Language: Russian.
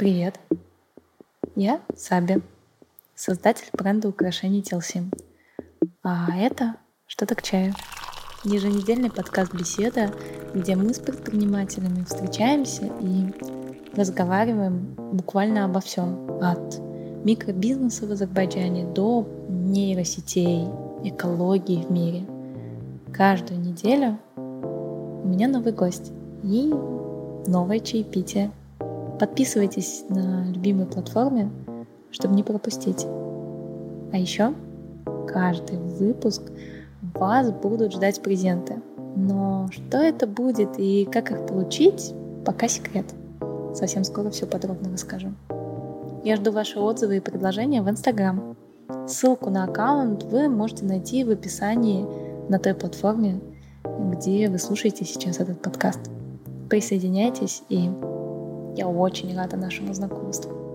Привет! Я Саби, создатель бренда украшений Телсим. А это «Что-то к чаю» — еженедельный подкаст «Беседа», где мы с предпринимателями встречаемся и разговариваем буквально обо всем. От микробизнеса в Азербайджане до нейросетей, экологии в мире. Каждую неделю у меня новый гость и новое чаепитие — Подписывайтесь на любимой платформе, чтобы не пропустить. А еще каждый выпуск вас будут ждать презенты. Но что это будет и как их получить, пока секрет. Совсем скоро все подробно расскажу. Я жду ваши отзывы и предложения в Инстаграм. Ссылку на аккаунт вы можете найти в описании на той платформе, где вы слушаете сейчас этот подкаст. Присоединяйтесь и я очень рада нашему знакомству.